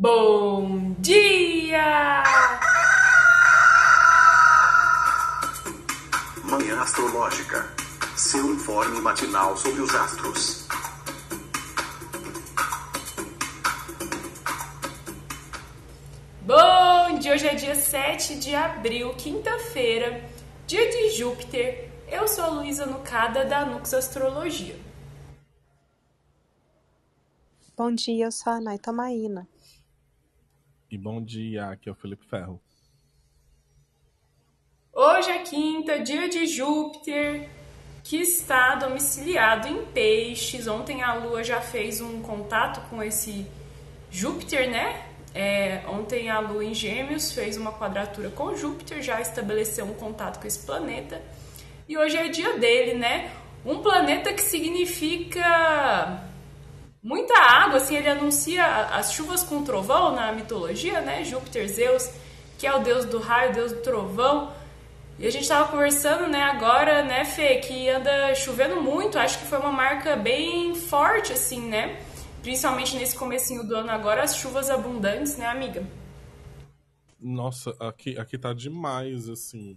Bom dia! Manhã Astrológica. Seu informe matinal sobre os astros. Bom dia! Hoje é dia 7 de abril, quinta-feira, dia de Júpiter. Eu sou a Luísa Nucada da Nux Astrologia. Bom dia, eu sou a Naita Maína. E bom dia, aqui é o Felipe Ferro. Hoje é quinta, dia de Júpiter, que está domiciliado em Peixes. Ontem a Lua já fez um contato com esse Júpiter, né? É, ontem a Lua em Gêmeos fez uma quadratura com Júpiter, já estabeleceu um contato com esse planeta. E hoje é dia dele, né? Um planeta que significa muita água, assim, ele anuncia as chuvas com trovão na mitologia, né? Júpiter, Zeus, que é o deus do raio, deus do trovão. E a gente estava conversando, né, agora, né, Fê, que anda chovendo muito. Acho que foi uma marca bem forte, assim, né? Principalmente nesse comecinho do ano agora, as chuvas abundantes, né, amiga? Nossa, aqui, aqui tá demais, assim.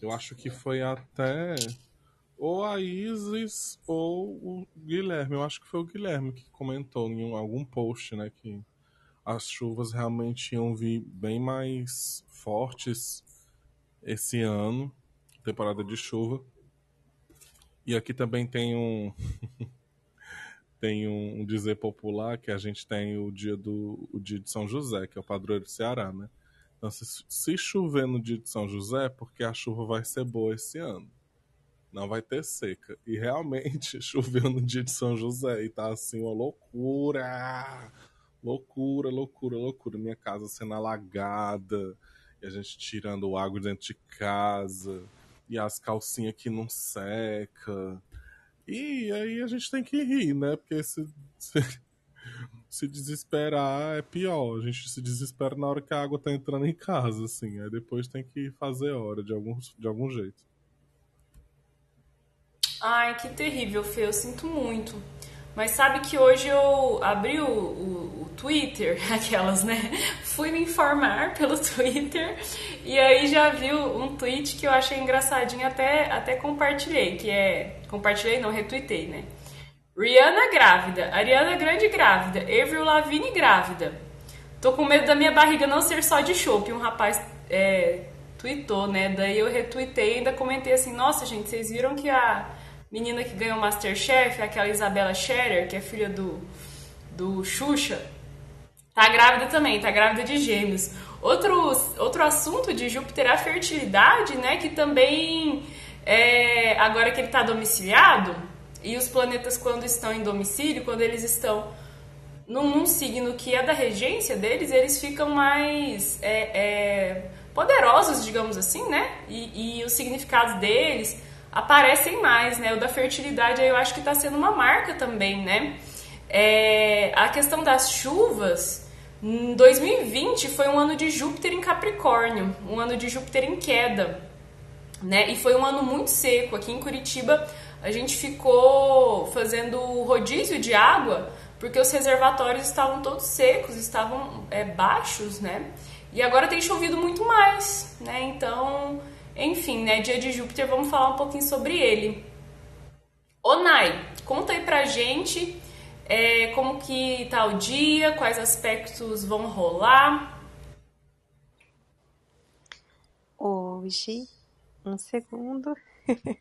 Eu acho que foi até ou a Isis ou o Guilherme. Eu acho que foi o Guilherme que comentou em algum post, né, que as chuvas realmente iam vir bem mais fortes esse ano, temporada de chuva. E aqui também tem um tem um, dizer popular que a gente tem o dia do o dia de São José, que é o padroeiro do Ceará, né? Então, se, se chover no dia de São José, é porque a chuva vai ser boa esse ano. Não vai ter seca. E realmente choveu no dia de São José e tá assim uma loucura. Loucura, loucura, loucura. Minha casa sendo alagada e a gente tirando água dentro de casa, e as calcinhas que não seca. E aí a gente tem que rir, né? Porque se, se, se, desesperar é pior. A gente se desespera na hora que a água tá entrando em casa, assim. Aí depois tem que fazer hora de algum, de algum jeito. Ai, que terrível, Fê. Eu sinto muito. Mas sabe que hoje eu abri o, o, o, Twitter, aquelas, né? Fui me informar pelo Twitter e aí já vi um tweet que eu achei engraçadinho, até, até compartilhei, que é. Compartilhei, não, retuitei, né? Rihanna grávida, Ariana Grande grávida, Avril Lavigne grávida. Tô com medo da minha barriga não ser só de chope. Um rapaz é, tweetou, né? Daí eu retuitei e ainda comentei assim: Nossa, gente, vocês viram que a menina que ganhou o Masterchef, aquela Isabela Scherer, que é filha do, do Xuxa, tá grávida também, tá grávida de gêmeos. Outro, outro assunto de Júpiter é a fertilidade, né? Que também, é, agora que ele está domiciliado, e os planetas quando estão em domicílio, quando eles estão num, num signo que é da regência deles, eles ficam mais é, é, poderosos, digamos assim, né? E, e os significados deles aparecem mais, né? O da fertilidade eu acho que está sendo uma marca também, né? É, a questão das chuvas, em 2020 foi um ano de Júpiter em Capricórnio, um ano de Júpiter em queda, né? E foi um ano muito seco. Aqui em Curitiba a gente ficou fazendo rodízio de água porque os reservatórios estavam todos secos, estavam é, baixos, né? E agora tem chovido muito mais, né? Então enfim, né, dia de Júpiter, vamos falar um pouquinho sobre ele. Ô Nai, conta aí pra gente é, como que tá o dia, quais aspectos vão rolar. Hoje, um segundo.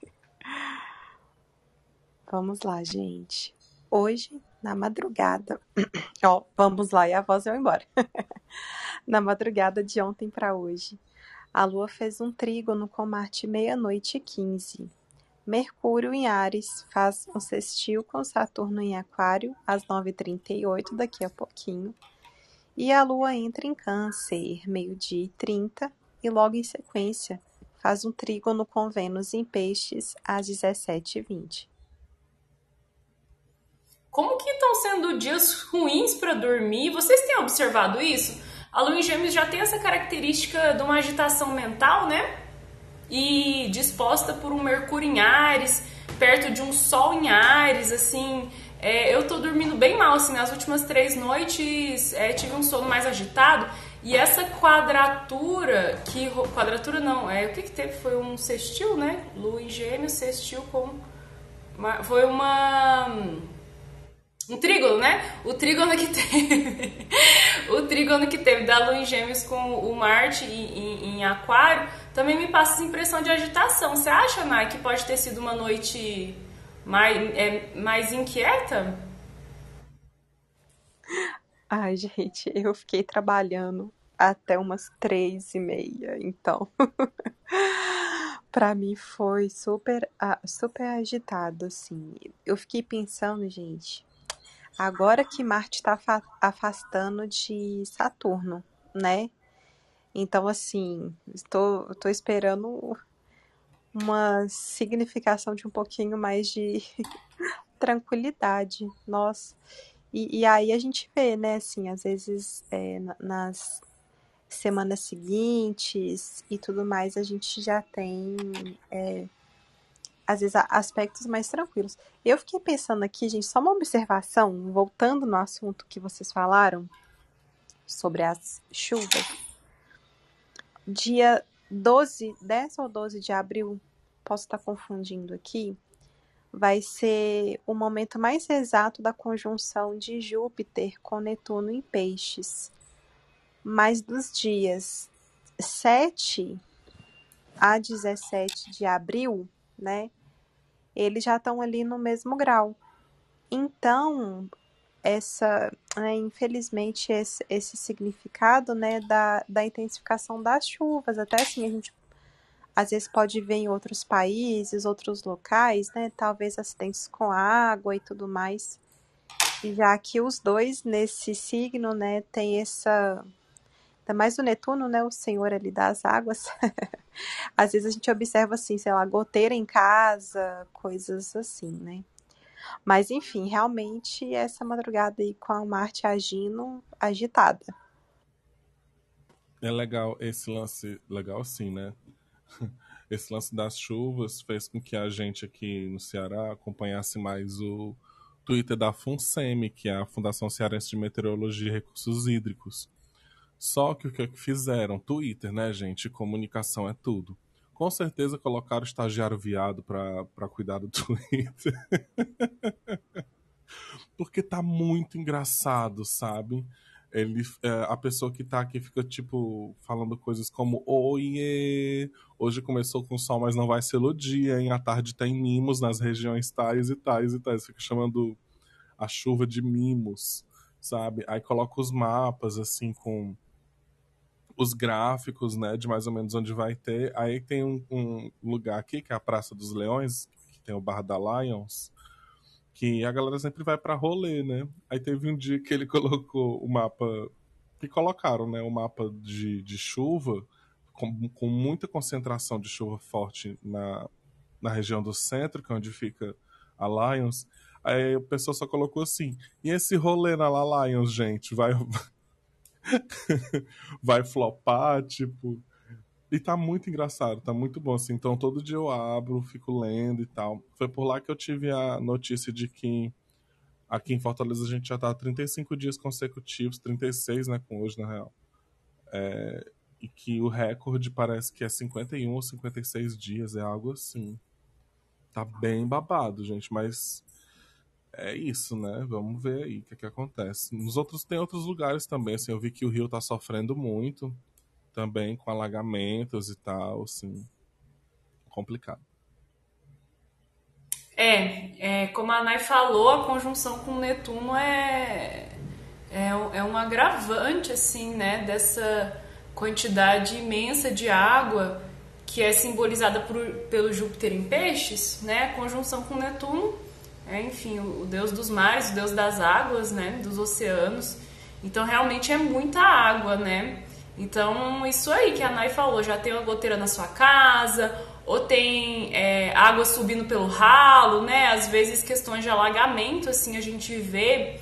vamos lá, gente. Hoje, na madrugada, ó, vamos lá e a voz vai embora. na madrugada de ontem para hoje, a Lua fez um trígono com Marte meia-noite e quinze. Mercúrio em Ares faz um sextil com Saturno em Aquário às 9h38, daqui a pouquinho. E a Lua entra em Câncer, meio-dia e 30, e logo em sequência faz um trígono com Vênus em Peixes às 17h20. Como que estão sendo dias ruins para dormir? Vocês têm observado isso? A lua em gêmeos já tem essa característica de uma agitação mental, né? E disposta por um Mercúrio em Ares, perto de um Sol em Ares, assim, é, eu tô dormindo bem mal, assim, nas últimas três noites é, tive um sono mais agitado. E essa quadratura, que. Quadratura não, é, o que que teve? Foi um sextil, né? Lua em gêmeos, sextil com. Uma, foi uma. Um trígono, né? O trígono que teve. O trígono que teve da Lua em Gêmeos com o Marte em, em, em, Aquário também me passa essa impressão de agitação. Você acha, Nai, que pode ter sido uma noite mais, é, mais inquieta? Ai, gente, eu fiquei trabalhando até umas três e meia, então para mim foi super, super agitado, assim. Eu fiquei pensando, gente, agora que Marte está afastando de Saturno, né? Então, assim, estou, estou esperando uma significação de um pouquinho mais de tranquilidade. Nossa. E, e, aí a gente vê, né, assim, às vezes é, nas semanas seguintes e tudo mais, a gente já tem, é, às vezes, aspectos mais tranquilos. Eu fiquei pensando aqui, gente, só uma observação, voltando no assunto que vocês falaram sobre as chuvas. Dia 12, 10 ou 12 de abril, posso estar confundindo aqui, vai ser o momento mais exato da conjunção de Júpiter com Netuno em Peixes. Mas dos dias 7 a 17 de abril, né, eles já estão ali no mesmo grau. Então, essa, né, infelizmente, esse, esse significado, né, da, da intensificação das chuvas, até assim, a gente às vezes pode ver em outros países, outros locais, né? Talvez acidentes com água e tudo mais. Já que os dois nesse signo, né, tem essa mais o Netuno, né, o senhor ali das águas. Às vezes a gente observa assim, sei lá, goteira em casa, coisas assim, né? Mas enfim, realmente essa madrugada aí com a Marte agindo agitada. É legal esse lance, legal sim, né? esse lance das chuvas fez com que a gente aqui no Ceará acompanhasse mais o Twitter da FUNSEMI, que é a Fundação Cearense de Meteorologia e Recursos Hídricos. Só que o que fizeram? Twitter, né, gente? Comunicação é tudo. Com certeza colocaram o estagiário viado para cuidar do Twitter. Porque tá muito engraçado, sabe? ele é, a pessoa que tá aqui fica tipo falando coisas como oiê, hoje começou com sol, mas não vai ser o dia, hein? À tarde tem mimos nas regiões tais e tais e tais. Fica chamando a chuva de mimos, sabe? Aí coloca os mapas assim com os gráficos, né, de mais ou menos onde vai ter. Aí tem um, um lugar aqui que é a Praça dos Leões, que tem o Bar da Lions que a galera sempre vai para rolê, né? Aí teve um dia que ele colocou o mapa que colocaram, né, o mapa de, de chuva com, com muita concentração de chuva forte na, na região do centro, que é onde fica a Lions. Aí o pessoal só colocou assim: "E esse rolê na La Lions, gente, vai vai flopar, tipo, e tá muito engraçado, tá muito bom, assim. Então todo dia eu abro, fico lendo e tal. Foi por lá que eu tive a notícia de que aqui em Fortaleza a gente já tá há 35 dias consecutivos, 36, né, com hoje na real. É, e que o recorde parece que é 51 ou 56 dias, é algo assim. Tá bem babado, gente, mas é isso, né? Vamos ver aí o que, é que acontece. Nos outros tem outros lugares também, assim, eu vi que o Rio tá sofrendo muito também com alagamentos e tal, assim, complicado. É, é como a Nai falou, a conjunção com Netuno é, é, é um agravante, assim, né, dessa quantidade imensa de água que é simbolizada por, pelo Júpiter em peixes, né, a conjunção com Netuno, é, enfim, o, deus dos mares, o deus das águas, né, dos oceanos, então realmente é muita água, né, então, isso aí que a Nai falou, já tem uma goteira na sua casa, ou tem é, água subindo pelo ralo, né? Às vezes questões de alagamento, assim, a gente vê.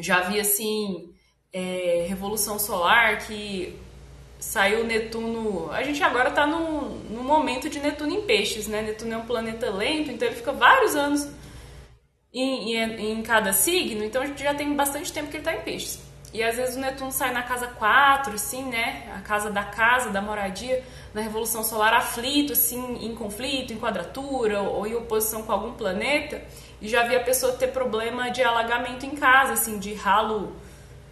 Já vi, assim, é, Revolução Solar, que saiu Netuno. A gente agora tá no, no momento de Netuno em peixes, né? Netuno é um planeta lento, então ele fica vários anos em, em, em cada signo, então a gente já tem bastante tempo que ele está em peixes. E às vezes o Netuno sai na casa 4, assim, né? A casa da casa, da moradia, na Revolução Solar aflito, assim, em conflito, em quadratura ou em oposição com algum planeta. E já vi a pessoa ter problema de alagamento em casa, assim, de ralo.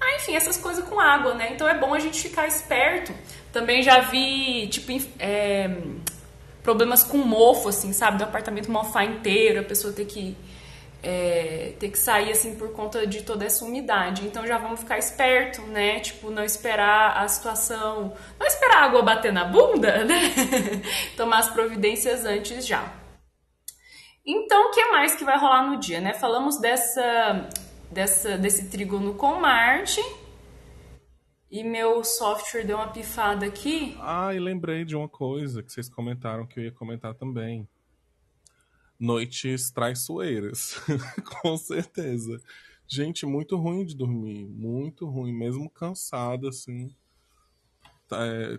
Ah, enfim, essas coisas com água, né? Então é bom a gente ficar esperto. Também já vi, tipo, é, problemas com mofo, assim, sabe? Do apartamento mofar inteiro, a pessoa ter que é, ter que sair assim por conta de toda essa umidade. Então já vamos ficar esperto, né? Tipo, não esperar a situação, não esperar a água bater na bunda, né? Tomar as providências antes já. Então, o que mais que vai rolar no dia, né? Falamos dessa, dessa desse trígono com Marte. E meu software deu uma pifada aqui. Ah, e lembrei de uma coisa que vocês comentaram que eu ia comentar também noites traiçoeiras, com certeza. Gente, muito ruim de dormir, muito ruim, mesmo cansada, assim, tá, é,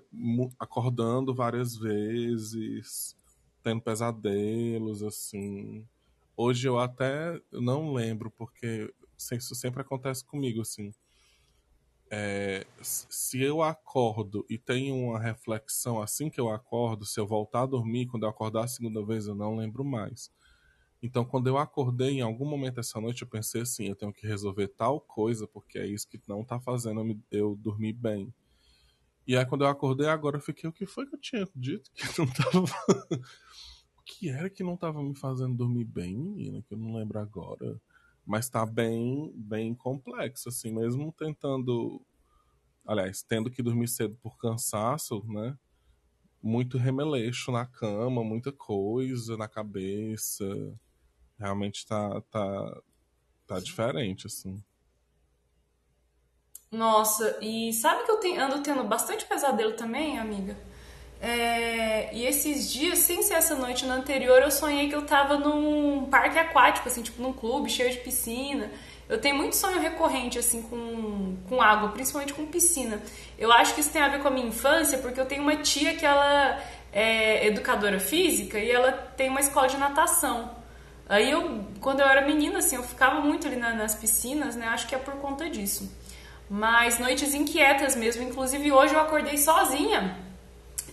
acordando várias vezes, tendo pesadelos, assim. Hoje eu até não lembro, porque isso sempre acontece comigo, assim. É, se eu acordo e tenho uma reflexão assim que eu acordo, se eu voltar a dormir, quando eu acordar a segunda vez, eu não lembro mais. Então, quando eu acordei em algum momento essa noite, eu pensei assim: eu tenho que resolver tal coisa, porque é isso que não tá fazendo eu dormir bem. E aí, quando eu acordei agora, eu fiquei: o que foi que eu tinha dito que não tava. o que era que não tava me fazendo dormir bem, menina? Que eu não lembro agora mas está bem, bem complexo, assim, mesmo tentando, aliás, tendo que dormir cedo por cansaço, né? Muito remeleixo na cama, muita coisa na cabeça. Realmente tá, tá, tá diferente, assim. Nossa, e sabe que eu tenho, ando tendo bastante pesadelo também, amiga? É, e esses dias, sem ser essa noite no anterior, eu sonhei que eu tava num parque aquático, assim, tipo num clube cheio de piscina. Eu tenho muito sonho recorrente, assim, com, com água, principalmente com piscina. Eu acho que isso tem a ver com a minha infância, porque eu tenho uma tia que ela é educadora física e ela tem uma escola de natação. Aí eu, quando eu era menina, assim, eu ficava muito ali na, nas piscinas, né? Acho que é por conta disso. Mas noites inquietas mesmo. Inclusive hoje eu acordei sozinha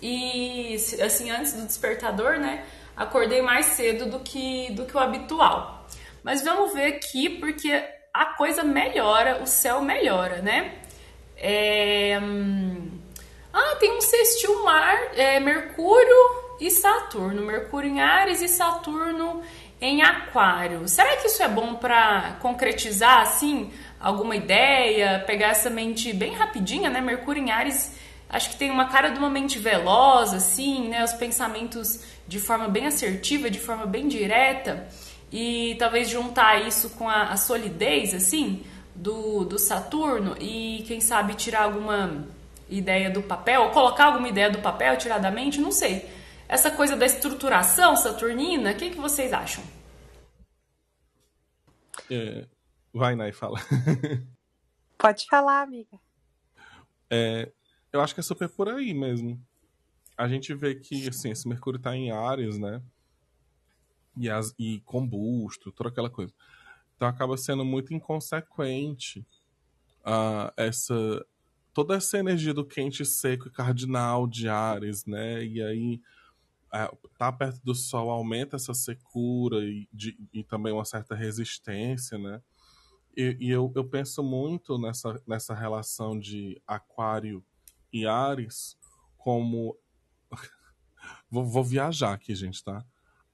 e assim, antes do despertador, né? Acordei mais cedo do que, do que o habitual. Mas vamos ver aqui, porque a coisa melhora, o céu melhora, né? É... Hum, ah, tem um sextil mar, é, Mercúrio e Saturno. Mercúrio em Ares e Saturno em Aquário. Será que isso é bom para concretizar, assim, alguma ideia? Pegar essa mente bem rapidinha, né? Mercúrio em Ares acho que tem uma cara de uma mente veloz, assim, né? Os pensamentos de forma bem assertiva, de forma bem direta, e talvez juntar isso com a, a solidez, assim, do, do Saturno, e quem sabe tirar alguma ideia do papel, ou colocar alguma ideia do papel, tirar da mente, não sei. Essa coisa da estruturação saturnina, o que, que vocês acham? É, vai, Nai, fala. Pode falar, amiga. É, eu acho que é super por aí mesmo. A gente vê que, assim, esse Mercúrio está em Ares, né? E, as, e combusto, toda aquela coisa. Então acaba sendo muito inconsequente uh, essa toda essa energia do quente, seco e cardinal de Ares, né? E aí uh, tá perto do Sol aumenta essa secura e, de, e também uma certa resistência, né? E, e eu, eu penso muito nessa, nessa relação de Aquário e Ares como. vou, vou viajar aqui, gente, tá?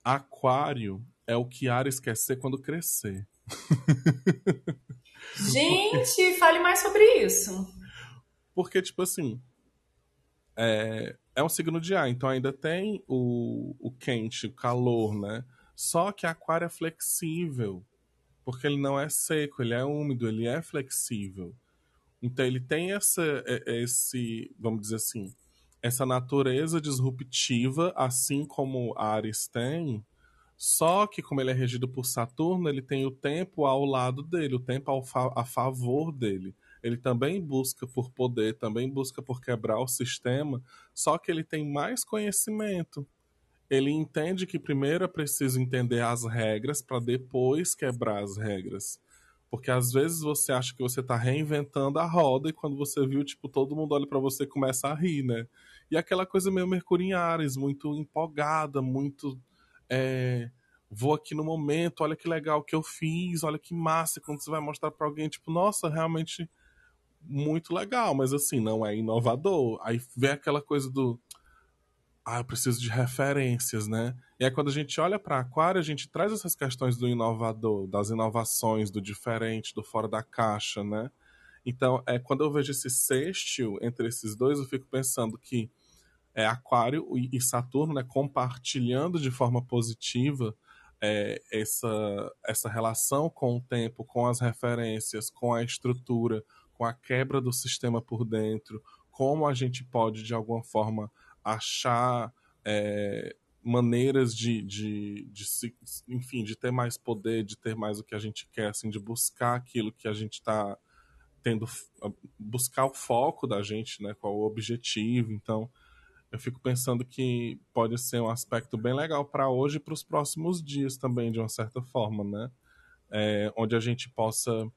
Aquário é o que Ares quer ser quando crescer. Gente, fale mais sobre isso. Porque, tipo assim, é, é um signo de ar, então ainda tem o, o quente, o calor, né? Só que Aquário é flexível, porque ele não é seco, ele é úmido, ele é flexível. Então ele tem essa, esse, vamos dizer assim, essa natureza disruptiva, assim como Ares tem, só que como ele é regido por Saturno, ele tem o tempo ao lado dele, o tempo fa a favor dele. Ele também busca por poder, também busca por quebrar o sistema, só que ele tem mais conhecimento. ele entende que primeiro é preciso entender as regras para depois quebrar as regras. Porque às vezes você acha que você está reinventando a roda e quando você viu, tipo, todo mundo olha para você e começa a rir, né? E aquela coisa meio Mercúrio em Ares, muito empolgada, muito. É, vou aqui no momento, olha que legal que eu fiz, olha que massa. Quando você vai mostrar para alguém, tipo, nossa, realmente muito legal, mas assim, não é inovador. Aí vem aquela coisa do. Ah, eu preciso de referências, né? E aí quando a gente olha para Aquário, a gente traz essas questões do inovador, das inovações, do diferente, do fora da caixa, né? Então, é, quando eu vejo esse sextil entre esses dois, eu fico pensando que é Aquário e Saturno, né, compartilhando de forma positiva é, essa, essa relação com o tempo, com as referências, com a estrutura, com a quebra do sistema por dentro, como a gente pode, de alguma forma, achar é, maneiras de, de, de, enfim, de ter mais poder, de ter mais o que a gente quer, assim, de buscar aquilo que a gente está tendo buscar o foco da gente, né, qual o objetivo. Então, eu fico pensando que pode ser um aspecto bem legal para hoje e para os próximos dias também, de uma certa forma, né? É, onde a gente possa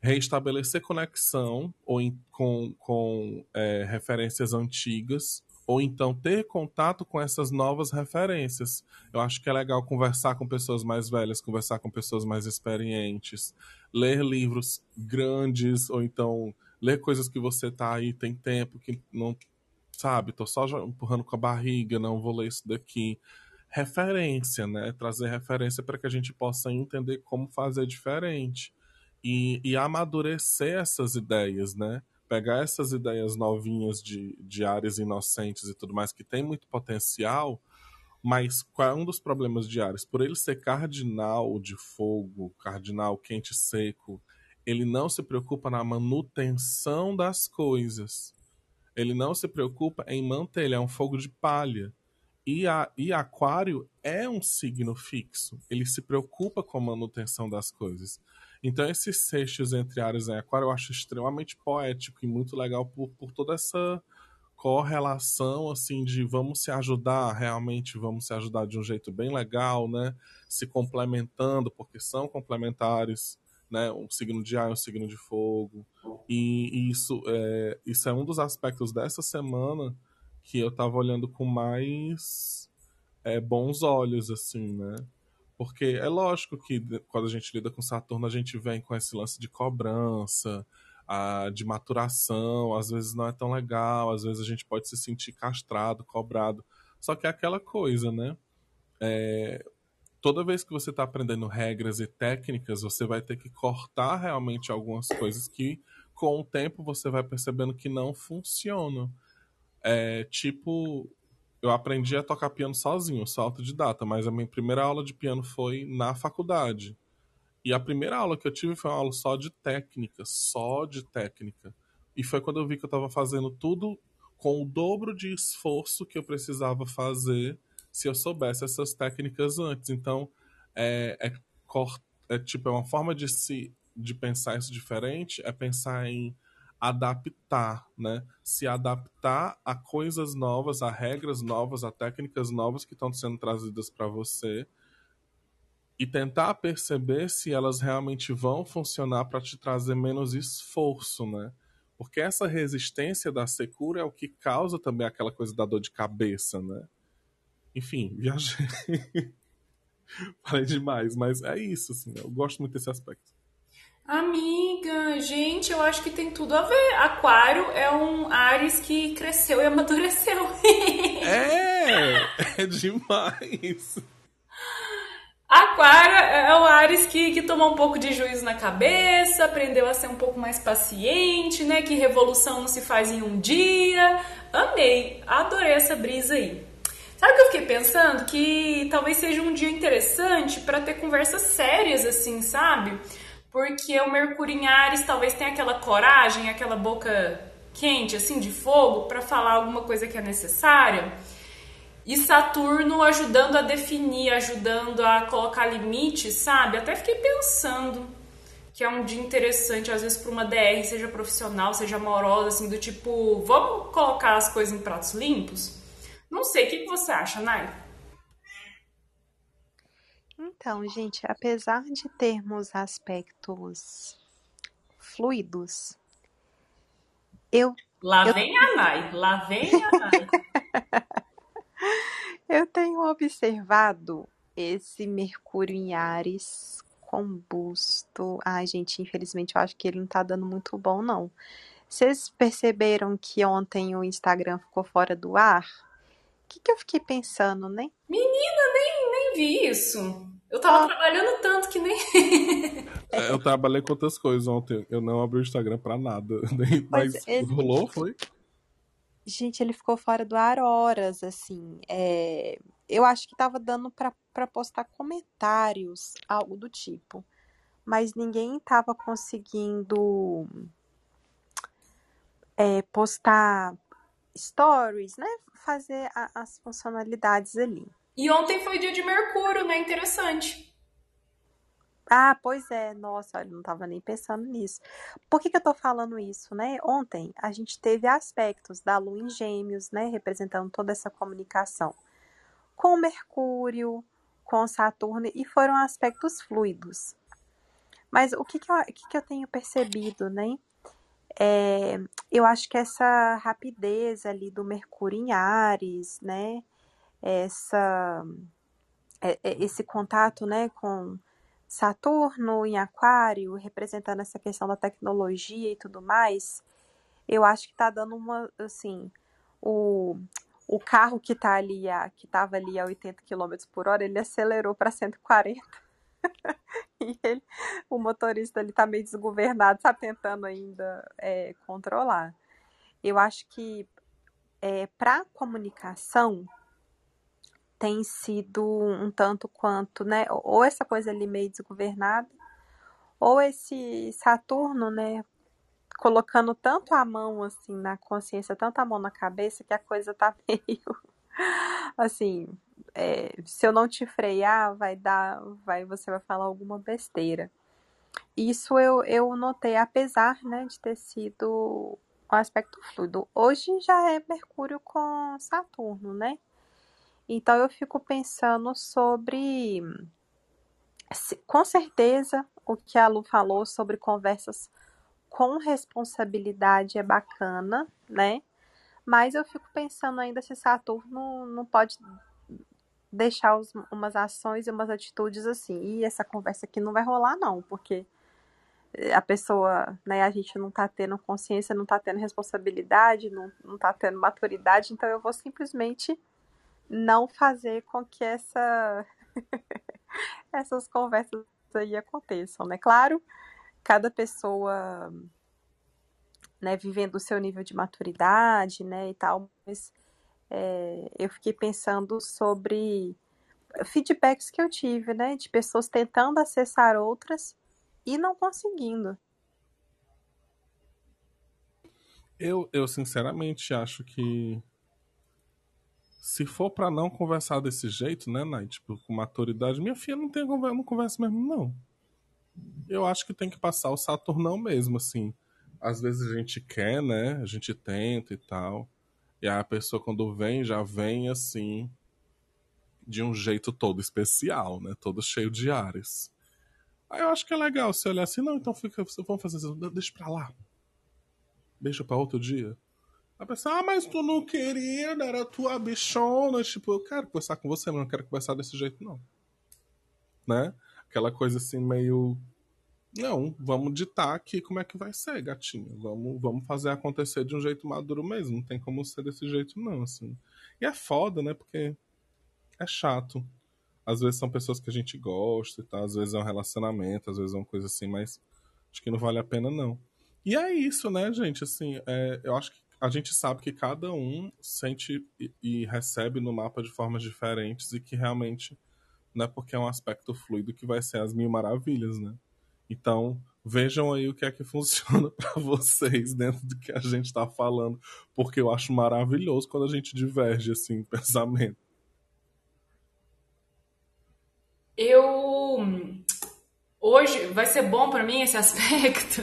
reestabelecer conexão ou em, com, com é, referências antigas ou então ter contato com essas novas referências. Eu acho que é legal conversar com pessoas mais velhas, conversar com pessoas mais experientes, ler livros grandes, ou então ler coisas que você tá aí, tem tempo, que não sabe, tô só empurrando com a barriga, não vou ler isso daqui. Referência, né? Trazer referência para que a gente possa entender como fazer diferente. E, e amadurecer essas ideias, né? pegar essas ideias novinhas de, de áreas inocentes e tudo mais, que tem muito potencial, mas qual é um dos problemas de Ares? Por ele ser cardinal de fogo, cardinal quente seco, ele não se preocupa na manutenção das coisas. Ele não se preocupa em manter, ele é um fogo de palha. E, a, e Aquário é um signo fixo. Ele se preocupa com a manutenção das coisas. Então, esses sextos entre Ares e Aquário eu acho extremamente poético e muito legal por, por toda essa correlação, assim, de vamos se ajudar, realmente vamos se ajudar de um jeito bem legal, né? Se complementando, porque são complementares, né? Um signo de ar e um signo de fogo. E, e isso, é, isso é um dos aspectos dessa semana que eu tava olhando com mais é, bons olhos, assim, né? Porque é lógico que quando a gente lida com Saturno, a gente vem com esse lance de cobrança, a, de maturação, às vezes não é tão legal, às vezes a gente pode se sentir castrado, cobrado. Só que é aquela coisa, né? É, toda vez que você está aprendendo regras e técnicas, você vai ter que cortar realmente algumas coisas que, com o tempo, você vai percebendo que não funcionam. É, tipo, eu aprendi a tocar piano sozinho, sou autodidata, mas a minha primeira aula de piano foi na faculdade. E a primeira aula que eu tive foi uma aula só de técnica, só de técnica. E foi quando eu vi que eu estava fazendo tudo com o dobro de esforço que eu precisava fazer se eu soubesse essas técnicas antes. Então, é, é, é tipo, é uma forma de se de pensar isso diferente, é pensar em adaptar, né? Se adaptar a coisas novas, a regras novas, a técnicas novas que estão sendo trazidas para você e tentar perceber se elas realmente vão funcionar para te trazer menos esforço, né? Porque essa resistência da secura é o que causa também aquela coisa da dor de cabeça, né? Enfim, viajei. Falei demais, mas é isso, assim, eu gosto muito desse aspecto. Amiga, gente, eu acho que tem tudo a ver. Aquário é um Ares que cresceu e amadureceu. é, é demais. Aquário é o Ares que, que tomou um pouco de juízo na cabeça, aprendeu a ser um pouco mais paciente, né? Que revolução não se faz em um dia. Amei, adorei essa brisa aí. Sabe o que eu fiquei pensando? Que talvez seja um dia interessante para ter conversas sérias, assim, sabe? Porque o Mercúrio em Ares talvez tenha aquela coragem, aquela boca quente, assim, de fogo, para falar alguma coisa que é necessária. E Saturno ajudando a definir, ajudando a colocar limites, sabe? Até fiquei pensando que é um dia interessante, às vezes, para uma DR, seja profissional, seja amorosa, assim, do tipo, vamos colocar as coisas em pratos limpos? Não sei, o que você acha, Nai? Então, gente, apesar de termos aspectos fluidos, eu. Lá eu... vem a Nai, lá vem a Nai. eu tenho observado esse Mercúrio em Ares combusto. Ai, gente, infelizmente eu acho que ele não tá dando muito bom, não. Vocês perceberam que ontem o Instagram ficou fora do ar? O que, que eu fiquei pensando, né? Menina, nem, nem vi isso. Eu tava ah. trabalhando tanto que nem. é, eu trabalhei com outras coisas ontem. Eu não abri o Instagram pra nada. Mas ele... rolou, foi? Gente, ele ficou fora do ar horas, assim. É... Eu acho que tava dando pra, pra postar comentários, algo do tipo. Mas ninguém tava conseguindo é, postar stories, né? Fazer a, as funcionalidades ali. E ontem foi dia de Mercúrio, né? Interessante. Ah, pois é, nossa, eu não estava nem pensando nisso. Por que, que eu estou falando isso, né? Ontem a gente teve aspectos da Lua em Gêmeos, né? Representando toda essa comunicação com Mercúrio, com Saturno, e foram aspectos fluidos. Mas o que, que, eu, que, que eu tenho percebido, né? É, eu acho que essa rapidez ali do Mercúrio em Ares, né? Essa, é, é, esse contato, né, com Saturno em Aquário, representando essa questão da tecnologia e tudo mais, eu acho que tá dando uma, assim, o, o carro que tá ali, a, que tava ali a 80 km por hora, ele acelerou para 140. e ele, o motorista ali tá meio desgovernado, tá tentando ainda é, controlar. Eu acho que é, para comunicação, tem sido um tanto quanto, né, ou essa coisa ali meio desgovernada, ou esse Saturno, né, colocando tanto a mão assim na consciência, tanto a mão na cabeça que a coisa tá meio assim, é, se eu não te frear, vai dar, vai você vai falar alguma besteira. Isso eu, eu notei, apesar né, de ter sido um aspecto fluido. Hoje já é Mercúrio com Saturno, né? Então eu fico pensando sobre. Com certeza, o que a Lu falou sobre conversas com responsabilidade é bacana, né? Mas eu fico pensando ainda se Saturno não pode deixar os, umas ações e umas atitudes assim. E essa conversa aqui não vai rolar, não, porque a pessoa, né, a gente não tá tendo consciência, não tá tendo responsabilidade, não, não tá tendo maturidade, então eu vou simplesmente não fazer com que essa essas conversas aí aconteçam, né? Claro, cada pessoa né, vivendo o seu nível de maturidade, né, e tal, mas é, eu fiquei pensando sobre feedbacks que eu tive, né, de pessoas tentando acessar outras e não conseguindo. Eu, eu sinceramente acho que se for para não conversar desse jeito, né, Nai? Tipo, com maturidade, minha filha não tem conversa, não conversa mesmo, não. Eu acho que tem que passar o Saturnão mesmo, assim. Às vezes a gente quer, né? A gente tenta e tal. E a pessoa, quando vem, já vem assim, de um jeito todo especial, né? Todo cheio de ares. Aí eu acho que é legal você olhar assim, não, então fica, vamos fazer isso, deixa pra lá. Deixa pra outro dia. A pessoa, ah, mas tu não queria, era tua bichona. Tipo, eu quero conversar com você, mas não quero conversar desse jeito, não. Né? Aquela coisa assim, meio. Não, vamos ditar aqui como é que vai ser, gatinha. Vamos, vamos fazer acontecer de um jeito maduro mesmo. Não tem como ser desse jeito, não, assim. E é foda, né? Porque é chato. Às vezes são pessoas que a gente gosta e tal, às vezes é um relacionamento, às vezes é uma coisa assim, mas acho que não vale a pena, não. E é isso, né, gente? Assim, é, eu acho que a gente sabe que cada um sente e, e recebe no mapa de formas diferentes e que realmente não é porque é um aspecto fluido que vai ser as mil maravilhas, né? Então, vejam aí o que é que funciona para vocês dentro do que a gente está falando, porque eu acho maravilhoso quando a gente diverge assim em pensamento. Eu hoje vai ser bom para mim esse aspecto,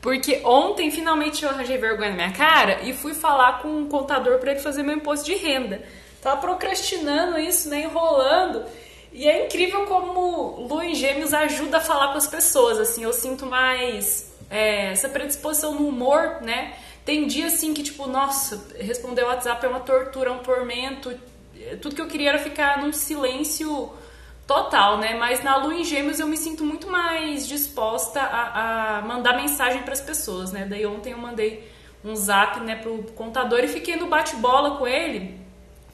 porque ontem finalmente eu arranjei vergonha na minha cara e fui falar com um contador para ele fazer meu imposto de renda. tava procrastinando isso, né? Enrolando. E é incrível como Lua em Gêmeos ajuda a falar com as pessoas, assim, eu sinto mais é, essa predisposição no humor, né? Tem dia assim que, tipo, nossa, responder o WhatsApp é uma tortura, é um tormento. Tudo que eu queria era ficar num silêncio total, né? Mas na Lua em Gêmeos eu me sinto muito mais disposta a, a mandar mensagem para as pessoas, né? Daí ontem eu mandei um zap, né, pro contador e fiquei no bate-bola com ele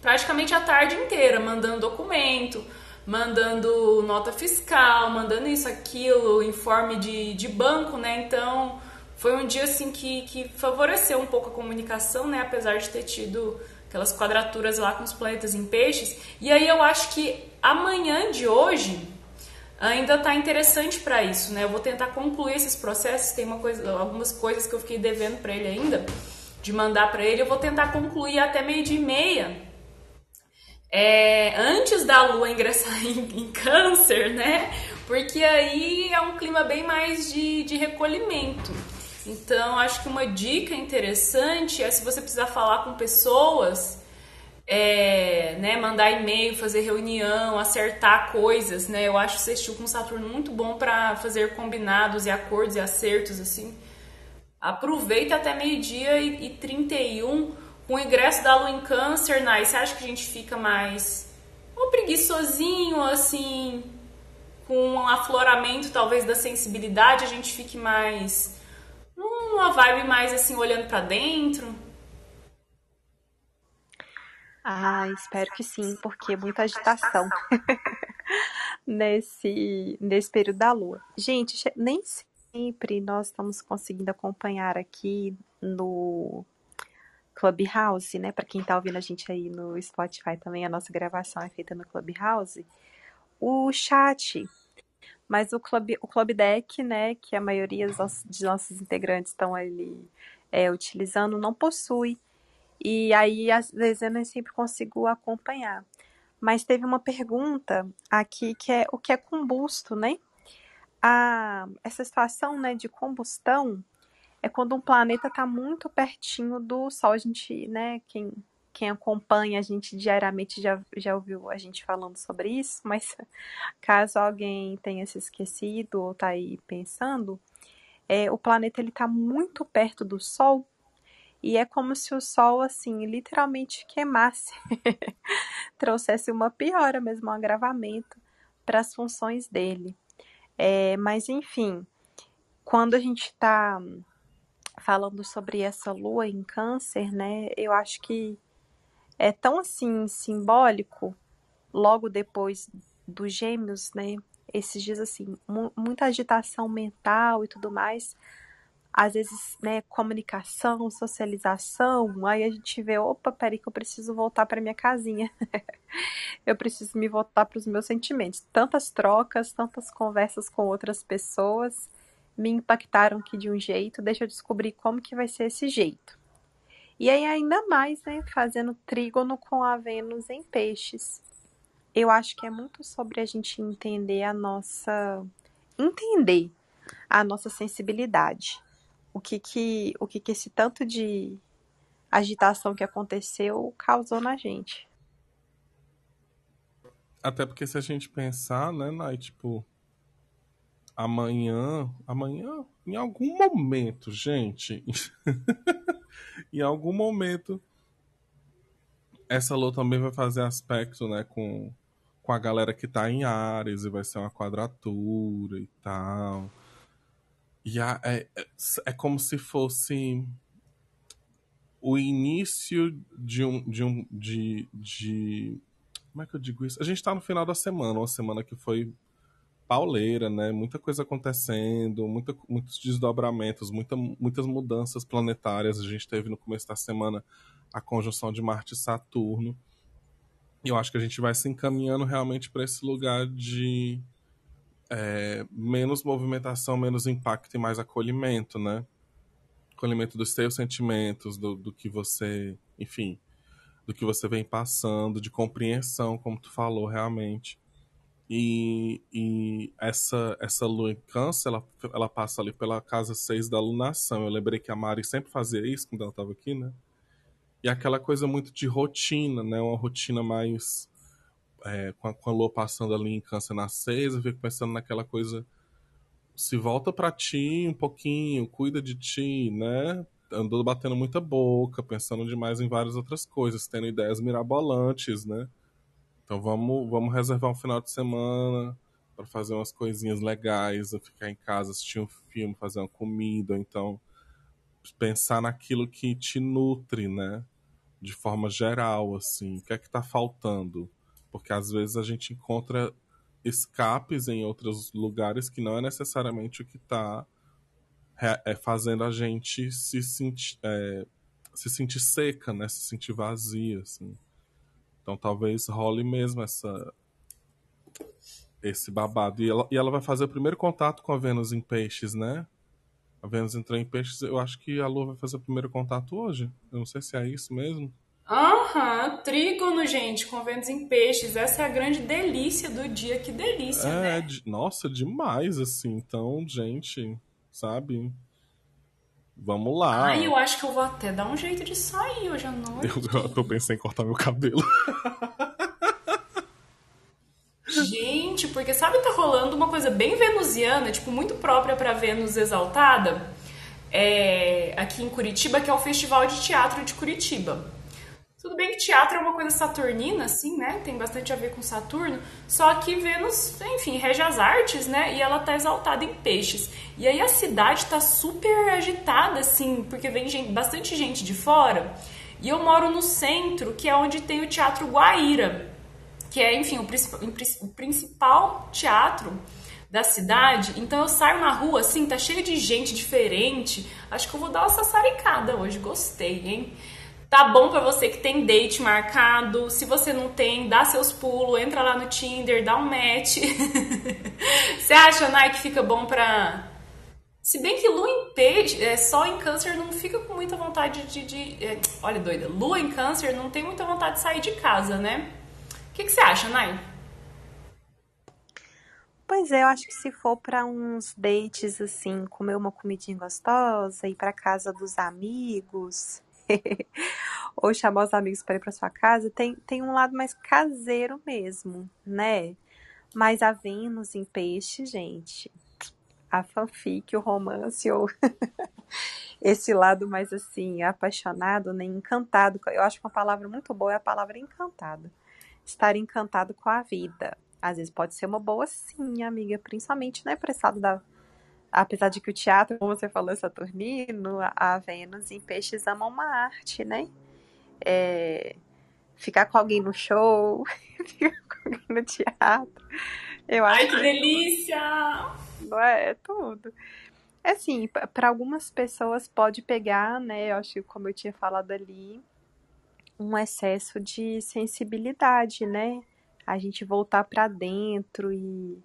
praticamente a tarde inteira, mandando documento, mandando nota fiscal, mandando isso, aquilo, informe de, de banco, né? Então foi um dia assim que, que favoreceu um pouco a comunicação, né? Apesar de ter tido aquelas quadraturas lá com os planetas em peixes. E aí eu acho que amanhã de hoje ainda tá interessante para isso, né? Eu vou tentar concluir esses processos, tem uma coisa, algumas coisas que eu fiquei devendo para ele ainda, de mandar para ele, eu vou tentar concluir até meio dia e meia é, antes da lua ingressar em, em, câncer, né? Porque aí é um clima bem mais de, de recolhimento. Então, acho que uma dica interessante é se você precisar falar com pessoas, é, né, mandar e-mail, fazer reunião, acertar coisas, né? Eu acho o sextil com Saturno muito bom para fazer combinados e acordos e acertos, assim. Aproveita até meio-dia e, e 31 com o ingresso da lua em câncer, Nai, você acha que a gente fica mais ou preguiçosinho, assim, com um afloramento talvez da sensibilidade, a gente fique mais numa vibe mais assim, olhando para dentro? Ah, espero que sim, porque muita agitação nesse, nesse período da lua. Gente, nem sempre nós estamos conseguindo acompanhar aqui no Clubhouse, né? Para quem está ouvindo a gente aí no Spotify também, a nossa gravação é feita no Clubhouse. O chat, mas o Club, o Club Deck, né? Que a maioria dos nossos, de nossos integrantes estão ali é, utilizando, não possui. E aí, às vezes, eu nem sempre consigo acompanhar. Mas teve uma pergunta aqui que é o que é combusto, né? A, essa situação né, de combustão é quando um planeta está muito pertinho do Sol. A gente, né, quem, quem acompanha a gente diariamente já, já ouviu a gente falando sobre isso, mas caso alguém tenha se esquecido ou está aí pensando, é, o planeta ele está muito perto do Sol e é como se o Sol, assim, literalmente queimasse, trouxesse uma piora mesmo, um agravamento para as funções dele. É, mas enfim, quando a gente está falando sobre essa lua em câncer, né? Eu acho que é tão assim simbólico logo depois dos gêmeos, né? Esses dias assim, muita agitação mental e tudo mais. Às vezes, né, comunicação, socialização, aí a gente vê, opa, peraí que eu preciso voltar para minha casinha. eu preciso me voltar para os meus sentimentos. Tantas trocas, tantas conversas com outras pessoas me impactaram aqui de um jeito, deixa eu descobrir como que vai ser esse jeito. E aí ainda mais, né, fazendo trígono com a Vênus em peixes. Eu acho que é muito sobre a gente entender a nossa entender a nossa sensibilidade. O que que o que que esse tanto de agitação que aconteceu causou na gente. Até porque se a gente pensar, né, Nai, tipo, amanhã, amanhã, em algum momento, gente, em algum momento, essa lua também vai fazer aspecto, né, com, com a galera que tá em Ares e vai ser uma quadratura e tal. E a, é, é, é como se fosse o início de um, de um, de, de, como é que eu digo isso? A gente tá no final da semana, uma semana que foi pauleira, né? Muita coisa acontecendo, muita, muitos desdobramentos, muita, muitas mudanças planetárias. A gente teve no começo da semana a conjunção de Marte e Saturno. E eu acho que a gente vai se encaminhando realmente para esse lugar de é, menos movimentação, menos impacto e mais acolhimento, né? Acolhimento dos seus sentimentos, do, do que você, enfim, do que você vem passando, de compreensão, como tu falou, realmente. E, e essa, essa lua em câncer, ela, ela passa ali pela casa 6 da lunação. Eu lembrei que a Mari sempre fazia isso quando ela estava aqui, né? E aquela coisa muito de rotina, né? Uma rotina mais. É, com, a, com a lua passando ali em câncer na seis, eu fico pensando naquela coisa. Se volta para ti um pouquinho, cuida de ti, né? Andou batendo muita boca, pensando demais em várias outras coisas, tendo ideias mirabolantes, né? Então vamos, vamos reservar um final de semana para fazer umas coisinhas legais, ficar em casa, assistir um filme, fazer uma comida, então pensar naquilo que te nutre, né? De forma geral, assim, o que é que tá faltando? Porque às vezes a gente encontra escapes em outros lugares que não é necessariamente o que está é, fazendo a gente se sentir, é, se sentir seca, né? Se sentir vazia, assim. Então talvez role mesmo essa esse babado. E ela, e ela vai fazer o primeiro contato com a Vênus em peixes, né? A Vênus entrou em peixes, eu acho que a Lua vai fazer o primeiro contato hoje. Eu não sei se é isso mesmo. Aham, trígono, gente, com Vênus em peixes. Essa é a grande delícia do dia. Que delícia, é, né? De, nossa, demais, assim. Então, gente, sabe? Vamos lá. Ai, eu acho que eu vou até dar um jeito de sair hoje à noite. Eu, eu tô pensando em cortar meu cabelo. Gente, porque sabe tá rolando uma coisa bem venusiana, tipo, muito própria para Vênus exaltada, é, aqui em Curitiba, que é o Festival de Teatro de Curitiba. Tudo bem que teatro é uma coisa saturnina, assim, né? Tem bastante a ver com Saturno. Só que Vênus, enfim, rege as artes, né? E ela tá exaltada em peixes. E aí a cidade tá super agitada, assim, porque vem gente, bastante gente de fora. E eu moro no centro, que é onde tem o Teatro Guaíra, que é, enfim, o, o principal teatro da cidade. Então eu saio na rua, assim, tá cheio de gente diferente. Acho que eu vou dar uma sassaricada hoje, gostei, hein? Tá bom para você que tem date marcado. Se você não tem, dá seus pulos, entra lá no Tinder, dá um match. você acha, Nai, que fica bom pra. Se bem que lua em peixe, é, sol em câncer não fica com muita vontade de. de é, olha, doida, lua em câncer não tem muita vontade de sair de casa, né? O que, que você acha, Nai? Pois é, eu acho que se for para uns dates assim, comer uma comidinha gostosa, ir para casa dos amigos, ou chamar os amigos para ir para sua casa, tem, tem um lado mais caseiro mesmo, né? Mas a Vênus em peixe, gente, a fanfic, o romance, ou esse lado mais assim, apaixonado, né? encantado. Eu acho que uma palavra muito boa é a palavra encantado. Estar encantado com a vida. Às vezes pode ser uma boa sim, amiga, principalmente, né, lado da apesar de que o teatro, como você falou, é Saturnino, a Vênus em Peixes ama uma arte, né? É, ficar com alguém no show, ficar com alguém no teatro. Eu acho Ai, que delícia! Não é, é tudo. É assim, para algumas pessoas pode pegar, né? Eu acho que, como eu tinha falado ali, um excesso de sensibilidade, né? A gente voltar para dentro e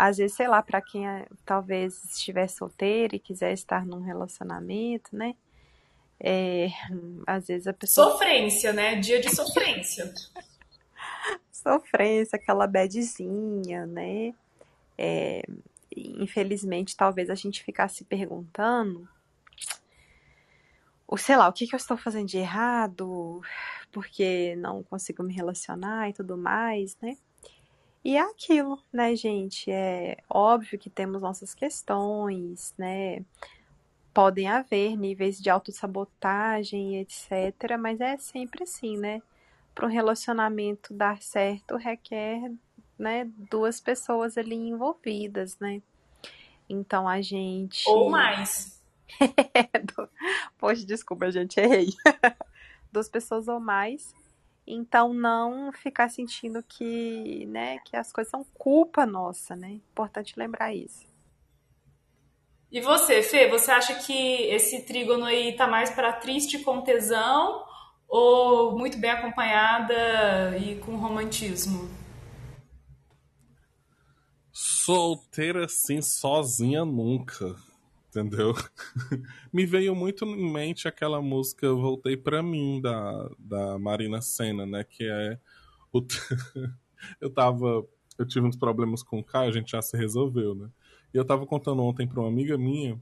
às vezes, sei lá, para quem é, talvez estiver solteiro e quiser estar num relacionamento, né? É, às vezes a pessoa. Sofrência, né? Dia de sofrência. sofrência, aquela badzinha, né? É, infelizmente, talvez a gente ficasse se perguntando, ou sei lá, o que, que eu estou fazendo de errado, porque não consigo me relacionar e tudo mais, né? E é aquilo, né, gente? É óbvio que temos nossas questões, né? Podem haver níveis de autossabotagem, etc. Mas é sempre assim, né? Para um relacionamento dar certo, requer né, duas pessoas ali envolvidas, né? Então a gente. Ou mais. Poxa, desculpa, gente, errei. duas pessoas ou mais então não ficar sentindo que, né, que as coisas são culpa nossa, né? Importante lembrar isso. E você, Fê, você acha que esse trígono aí tá mais para triste com tesão ou muito bem acompanhada e com romantismo? Solteira assim, sozinha nunca entendeu? Me veio muito em mente aquela música Voltei para mim da, da Marina Senna, né, que é o eu tava eu tive uns problemas com o Caio, a gente já se resolveu, né? E eu tava contando ontem para uma amiga minha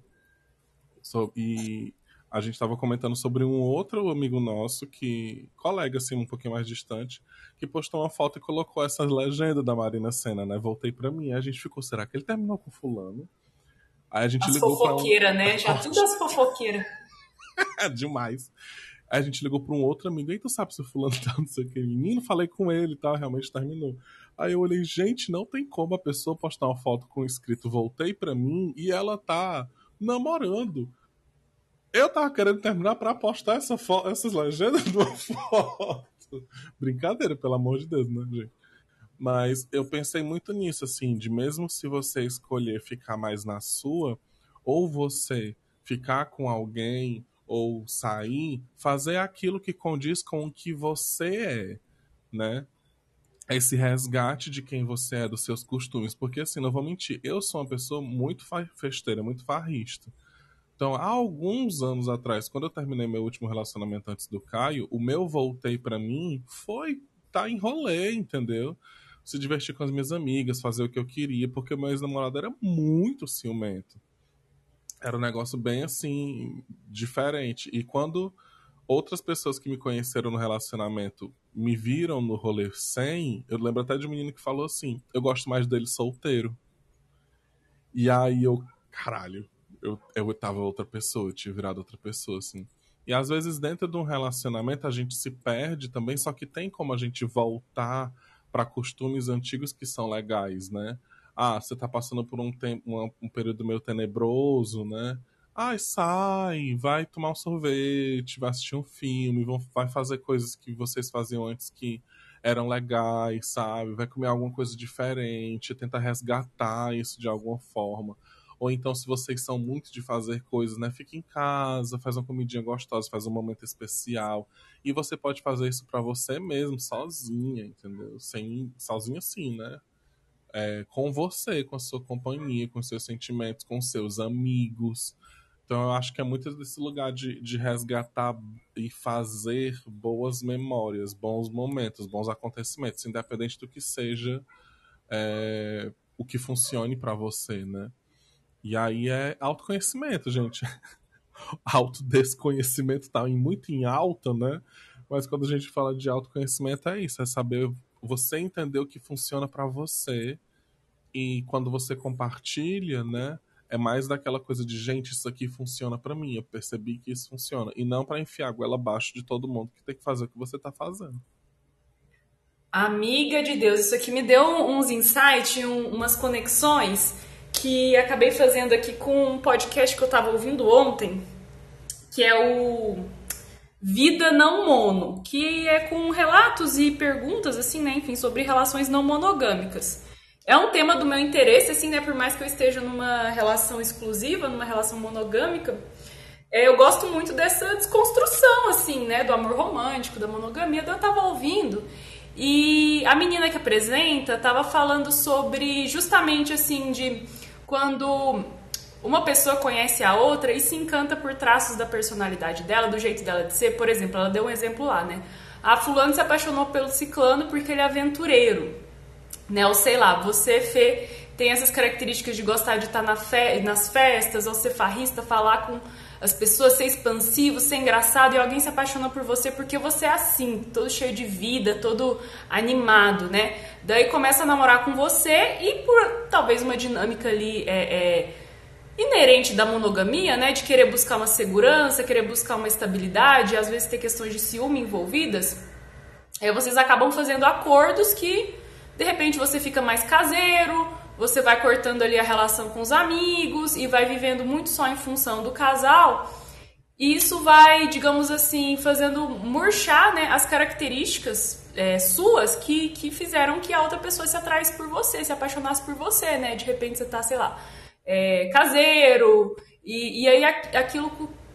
sobre, e a gente estava comentando sobre um outro amigo nosso, que colega assim um pouquinho mais distante, que postou uma foto e colocou essa legenda da Marina Senna, né? Voltei para mim, a gente ficou, será que ele terminou com fulano? Aí a gente as ligou fofoqueira, um... né? Já tudo as fofoqueiras. Demais. Aí a gente ligou para um outro amigo, aí tu sabe se o fulano tá, não sei o que, menino, falei com ele e tal, realmente terminou. Aí eu olhei, gente, não tem como a pessoa postar uma foto com escrito voltei para mim e ela tá namorando. Eu tava querendo terminar para postar essa essas legendas de uma foto. Brincadeira, pelo amor de Deus, né, gente? Mas eu pensei muito nisso, assim, de mesmo se você escolher ficar mais na sua, ou você ficar com alguém, ou sair, fazer aquilo que condiz com o que você é, né? Esse resgate de quem você é, dos seus costumes. Porque, assim, não vou mentir, eu sou uma pessoa muito festeira, muito farrista. Então, há alguns anos atrás, quando eu terminei meu último relacionamento antes do Caio, o meu voltei para mim foi tá em rolê, entendeu? Se divertir com as minhas amigas, fazer o que eu queria, porque meu ex-namorado era muito ciumento. Era um negócio bem assim, diferente. E quando outras pessoas que me conheceram no relacionamento me viram no rolê sem, eu lembro até de um menino que falou assim: eu gosto mais dele solteiro. E aí eu, caralho, eu, eu tava outra pessoa, eu tinha virado outra pessoa, assim. E às vezes dentro de um relacionamento a gente se perde também, só que tem como a gente voltar para costumes antigos que são legais, né? Ah, você tá passando por um tempo, um, período meio tenebroso, né? Ai, sai, vai tomar um sorvete, vai assistir um filme, vão, vai fazer coisas que vocês faziam antes que eram legais, sabe? Vai comer alguma coisa diferente, tenta resgatar isso de alguma forma. Ou então, se vocês são muito de fazer coisas, né? Fica em casa, faz uma comidinha gostosa, faz um momento especial. E você pode fazer isso para você mesmo, sozinha, entendeu? Sem, sozinha sim, né? É, com você, com a sua companhia, com seus sentimentos, com seus amigos. Então eu acho que é muito desse lugar de, de resgatar e fazer boas memórias, bons momentos, bons acontecimentos, independente do que seja é, o que funcione para você, né? E aí é autoconhecimento, gente. Autodesconhecimento tá muito em alta, né? Mas quando a gente fala de autoconhecimento é isso, é saber você entender o que funciona para você e quando você compartilha, né, é mais daquela coisa de gente, isso aqui funciona para mim, eu percebi que isso funciona e não para enfiar a goela abaixo de todo mundo que tem que fazer o que você tá fazendo. Amiga de Deus, isso aqui me deu uns insights, um, umas conexões que acabei fazendo aqui com um podcast que eu estava ouvindo ontem, que é o Vida Não Mono, que é com relatos e perguntas, assim, né, enfim, sobre relações não monogâmicas. É um tema do meu interesse, assim, né, por mais que eu esteja numa relação exclusiva, numa relação monogâmica, é, eu gosto muito dessa desconstrução, assim, né, do amor romântico, da monogamia, então eu tava ouvindo e a menina que apresenta estava falando sobre justamente assim de quando uma pessoa conhece a outra e se encanta por traços da personalidade dela, do jeito dela de ser. Por exemplo, ela deu um exemplo lá, né? A fulano se apaixonou pelo ciclano porque ele é aventureiro, né? Ou sei lá, você Fê, tem essas características de gostar de estar na fe nas festas, ou ser farrista, falar com as pessoas, ser expansivo, ser engraçado e alguém se apaixona por você porque você é assim, todo cheio de vida, todo animado, né? Daí começa a namorar com você e por talvez uma dinâmica ali é, é, inerente da monogamia, né? De querer buscar uma segurança, querer buscar uma estabilidade, às vezes ter questões de ciúme envolvidas, aí vocês acabam fazendo acordos que de repente você fica mais caseiro, você vai cortando ali a relação com os amigos e vai vivendo muito só em função do casal. E isso vai, digamos assim, fazendo murchar né, as características é, suas que, que fizeram que a outra pessoa se atraísse por você, se apaixonasse por você, né? De repente você tá, sei lá, é, caseiro, e, e aí aquilo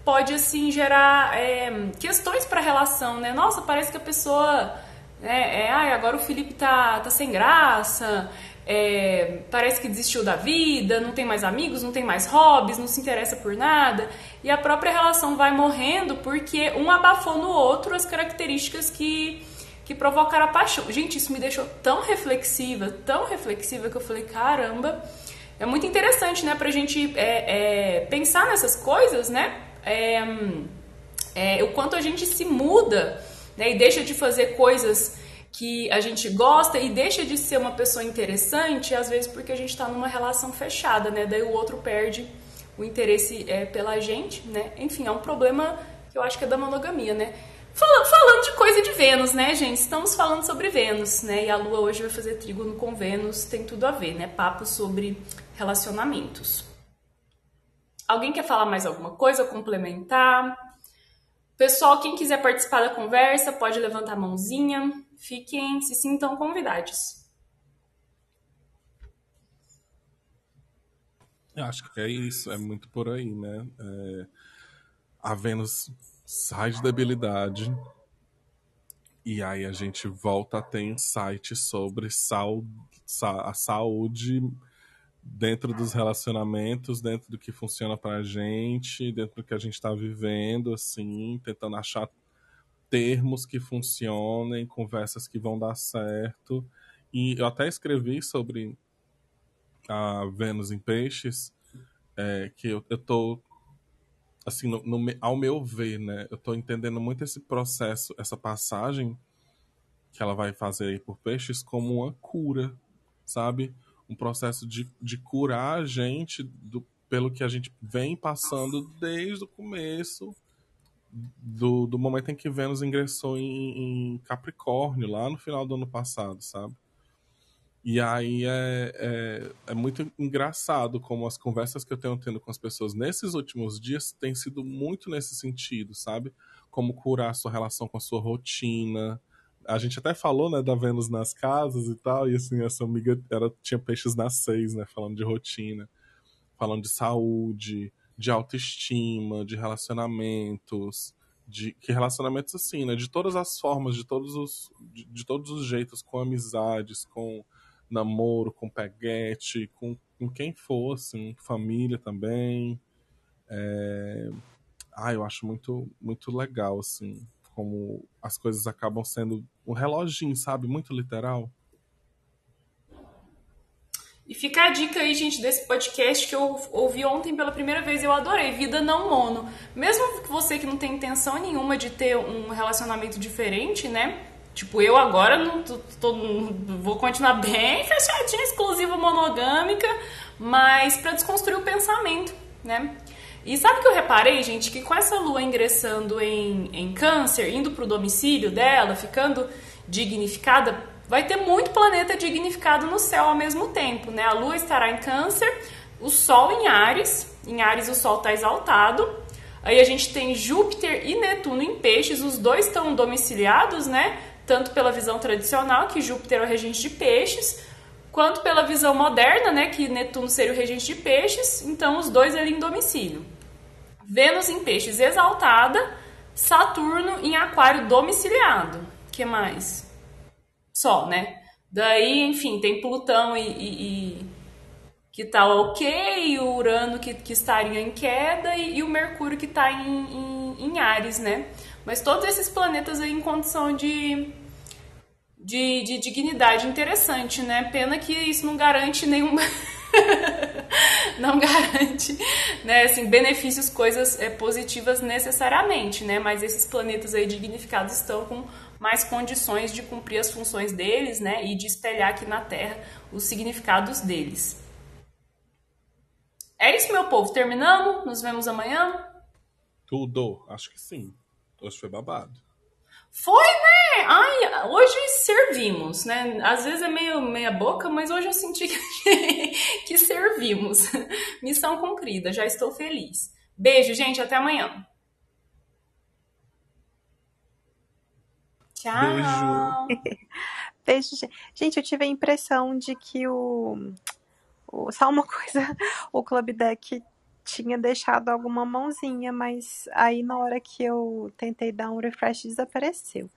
pode, assim, gerar é, questões para a relação, né? Nossa, parece que a pessoa... É, é, ah, agora o Felipe tá, tá sem graça, é, parece que desistiu da vida, não tem mais amigos, não tem mais hobbies, não se interessa por nada. E a própria relação vai morrendo porque um abafou no outro as características que, que provocaram a paixão. Gente, isso me deixou tão reflexiva, tão reflexiva que eu falei: caramba, é muito interessante, né, pra gente é, é, pensar nessas coisas, né? é, é, o quanto a gente se muda né, e deixa de fazer coisas que a gente gosta e deixa de ser uma pessoa interessante, às vezes porque a gente está numa relação fechada, né? Daí o outro perde o interesse é, pela gente, né? Enfim, é um problema que eu acho que é da monogamia, né? Falando, falando de coisa de Vênus, né, gente? Estamos falando sobre Vênus, né? E a Lua hoje vai fazer trígono com Vênus, tem tudo a ver, né? Papo sobre relacionamentos. Alguém quer falar mais alguma coisa, complementar? Pessoal, quem quiser participar da conversa, pode levantar a mãozinha. Fiquem, se sintam convidados. Eu acho que é isso, é muito por aí, né? É, a Vênus sai de debilidade e aí a gente volta a ter insights sobre sal, a saúde dentro dos relacionamentos, dentro do que funciona pra gente, dentro do que a gente está vivendo, assim, tentando achar termos que funcionem, conversas que vão dar certo. E eu até escrevi sobre a Vênus em Peixes, é, que eu, eu tô, assim, no, no, ao meu ver, né, eu tô entendendo muito esse processo, essa passagem que ela vai fazer aí por Peixes como uma cura, sabe? Um processo de, de curar a gente do, pelo que a gente vem passando desde o começo do, do momento em que Vênus ingressou em, em Capricórnio, lá no final do ano passado, sabe? E aí é, é, é, muito engraçado como as conversas que eu tenho tendo com as pessoas nesses últimos dias têm sido muito nesse sentido, sabe? Como curar a sua relação com a sua rotina. A gente até falou, né, da Vênus nas casas e tal, e assim, essa amiga era, tinha peixes nas seis, né, falando de rotina, falando de saúde, de autoestima, de relacionamentos, de que relacionamentos assim, né, de todas as formas, de todos os, de, de todos os jeitos, com amizades, com namoro, com peguete, com, com quem for, assim, família também. É... Ah, eu acho muito, muito legal, assim, como as coisas acabam sendo um reloginho, sabe? Muito literal. E fica a dica aí, gente, desse podcast que eu ouvi ontem pela primeira vez eu adorei, Vida Não Mono. Mesmo você que não tem intenção nenhuma de ter um relacionamento diferente, né? Tipo, eu agora não tô, tô, vou continuar bem fechadinha, exclusiva, monogâmica, mas para desconstruir o pensamento, né? E sabe que eu reparei, gente, que com essa lua ingressando em, em câncer, indo pro domicílio dela, ficando dignificada, vai ter muito planeta dignificado no céu ao mesmo tempo, né? A lua estará em câncer, o sol em Ares, em Ares o sol está exaltado, aí a gente tem Júpiter e Netuno em peixes, os dois estão domiciliados, né? tanto pela visão tradicional, que Júpiter é o regente de peixes, quanto pela visão moderna, né, que Netuno seria o regente de peixes, então os dois ali em domicílio. Vênus em peixes exaltada, Saturno em aquário domiciliado. que mais? Só, né? Daí, enfim, tem Plutão e, e, e que tá ok, o Urano que, que estaria em queda e, e o Mercúrio que está em, em, em Ares, né? Mas todos esses planetas aí em condição de, de, de dignidade interessante, né? Pena que isso não garante nenhuma. não garante né, assim, benefícios, coisas é, positivas necessariamente, né? Mas esses planetas aí dignificados estão com mais condições de cumprir as funções deles, né? E de espelhar aqui na Terra os significados deles. É isso, meu povo. Terminamos? Nos vemos amanhã? Tudo, acho que sim. Hoje foi babado. Foi, né? Ai, hoje servimos, né? Às vezes é meio meia boca, mas hoje eu senti que, que servimos. Missão cumprida, já estou feliz. Beijo, gente, até amanhã. Tchau. Beijo. Beijo, gente. eu tive a impressão de que o, o só uma coisa, o Club Deck tinha deixado alguma mãozinha, mas aí na hora que eu tentei dar um refresh desapareceu.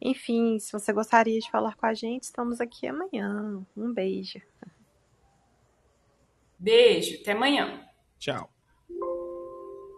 Enfim, se você gostaria de falar com a gente, estamos aqui amanhã. Um beijo. Beijo, até amanhã. Tchau.